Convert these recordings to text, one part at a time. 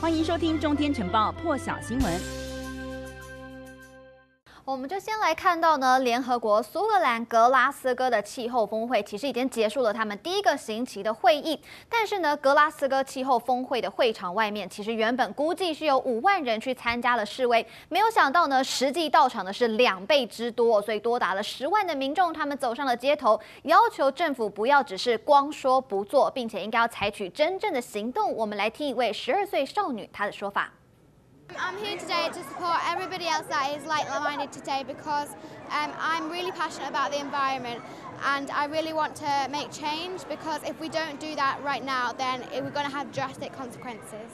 欢迎收听《中天晨报》破晓新闻。我们就先来看到呢，联合国苏格兰格拉斯哥的气候峰会其实已经结束了他们第一个星期的会议，但是呢，格拉斯哥气候峰会的会场外面其实原本估计是有五万人去参加了示威，没有想到呢，实际到场的是两倍之多，所以多达了十万的民众，他们走上了街头，要求政府不要只是光说不做，并且应该要采取真正的行动。我们来听一位十二岁少女她的说法。I'm here today to support everybody else that is like-minded today because um, I'm really passionate about the environment and I really want to make change because if we don't do that right now, then we're going to have drastic consequences.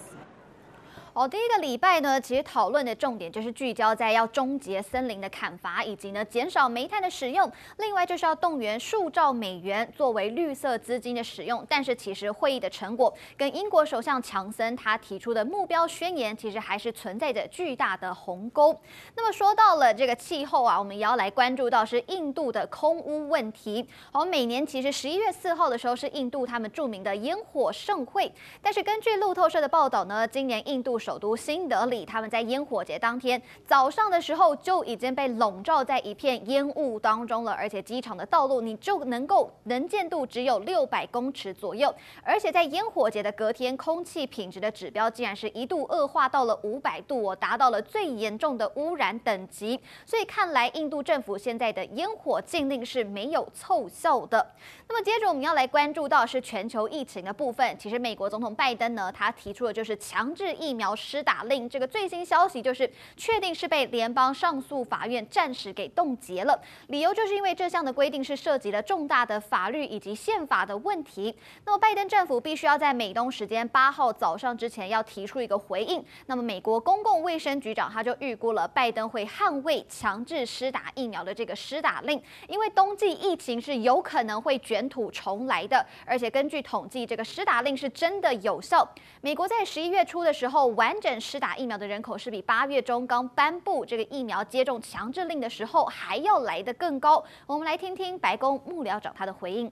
哦，第一个礼拜呢，其实讨论的重点就是聚焦在要终结森林的砍伐，以及呢减少煤炭的使用。另外就是要动员数兆美元作为绿色资金的使用。但是其实会议的成果跟英国首相强森他提出的目标宣言，其实还是存在着巨大的鸿沟。那么说到了这个气候啊，我们也要来关注到是印度的空污问题。好，每年其实十一月四号的时候是印度他们著名的烟火盛会，但是根据路透社的报道呢，今年印度首都新德里，他们在烟火节当天早上的时候就已经被笼罩在一片烟雾当中了，而且机场的道路你就能够能见度只有六百公尺左右，而且在烟火节的隔天，空气品质的指标竟然是一度恶化到了五百度，达到了最严重的污染等级。所以看来印度政府现在的烟火禁令是没有奏效的。那么接着我们要来关注到是全球疫情的部分，其实美国总统拜登呢，他提出的就是强制疫苗。施打令这个最新消息就是确定是被联邦上诉法院暂时给冻结了，理由就是因为这项的规定是涉及了重大的法律以及宪法的问题。那么拜登政府必须要在美东时间八号早上之前要提出一个回应。那么美国公共卫生局长他就预估了拜登会捍卫强制施打疫苗的这个施打令，因为冬季疫情是有可能会卷土重来的，而且根据统计，这个施打令是真的有效。美国在十一月初的时候完整施打疫苗的人口是比八月中刚颁布这个疫苗接种强制令的时候还要来得更高。我们来听听白宫幕僚长他的回应。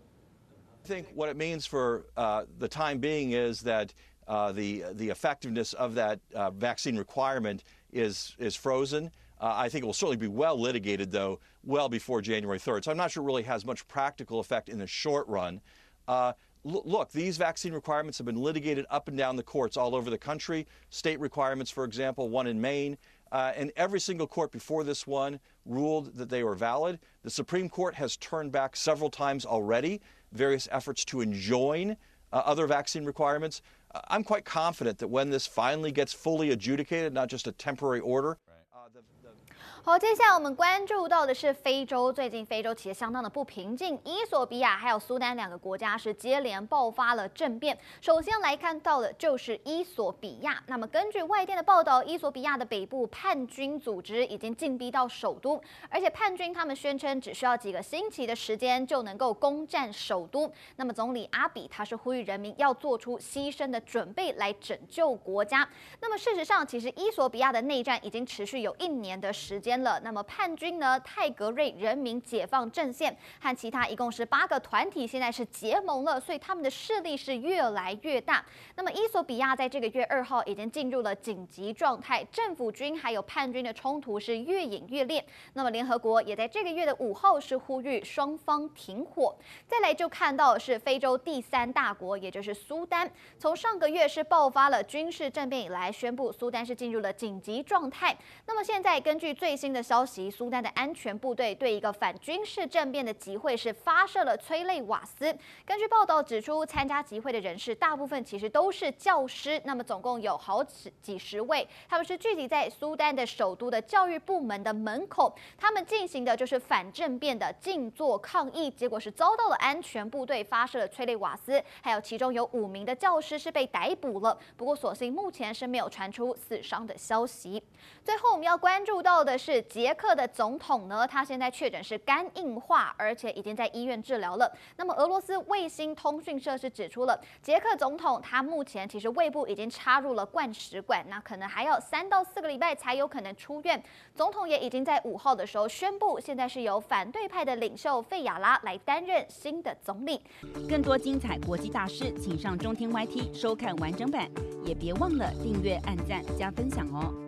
I think what it means for uh, the time being is that uh, the the effectiveness of that uh, vaccine requirement is is frozen. Uh, I think it will certainly be well litigated, though, well before January 3rd. So I'm not sure it really has much practical effect in the short run. Look, these vaccine requirements have been litigated up and down the courts all over the country. State requirements, for example, one in Maine. Uh, and every single court before this one ruled that they were valid. The Supreme Court has turned back several times already various efforts to enjoin uh, other vaccine requirements. Uh, I'm quite confident that when this finally gets fully adjudicated, not just a temporary order, 好，接下来我们关注到的是非洲。最近非洲其实相当的不平静，伊索比亚还有苏丹两个国家是接连爆发了政变。首先来看到的就是伊索比亚。那么根据外电的报道，伊索比亚的北部叛军组织已经进逼到首都，而且叛军他们宣称只需要几个星期的时间就能够攻占首都。那么总理阿比他是呼吁人民要做出牺牲的准备来拯救国家。那么事实上，其实伊索比亚的内战已经持续有一年的时间。了，那么叛军呢？泰格瑞人民解放阵线和其他一共是八个团体，现在是结盟了，所以他们的势力是越来越大。那么伊索比亚在这个月二号已经进入了紧急状态，政府军还有叛军的冲突是越演越烈。那么联合国也在这个月的五号是呼吁双方停火。再来就看到是非洲第三大国，也就是苏丹，从上个月是爆发了军事政变以来，宣布苏丹是进入了紧急状态。那么现在根据最新的消息，苏丹的安全部队对一个反军事政变的集会是发射了催泪瓦斯。根据报道指出，参加集会的人士大部分其实都是教师，那么总共有好几几十位，他们是聚集在苏丹的首都的教育部门的门口，他们进行的就是反政变的静坐抗议，结果是遭到了安全部队发射了催泪瓦斯，还有其中有五名的教师是被逮捕了，不过所幸目前是没有传出死伤的消息。最后我们要关注到的是。是捷克的总统呢，他现在确诊是肝硬化，而且已经在医院治疗了。那么俄罗斯卫星通讯社是指出了，捷克总统他目前其实胃部已经插入了灌食管，那可能还要三到四个礼拜才有可能出院。总统也已经在五号的时候宣布，现在是由反对派的领袖费亚拉来担任新的总理。更多精彩国际大事，请上中天 YT 收看完整版，也别忘了订阅、按赞、加分享哦。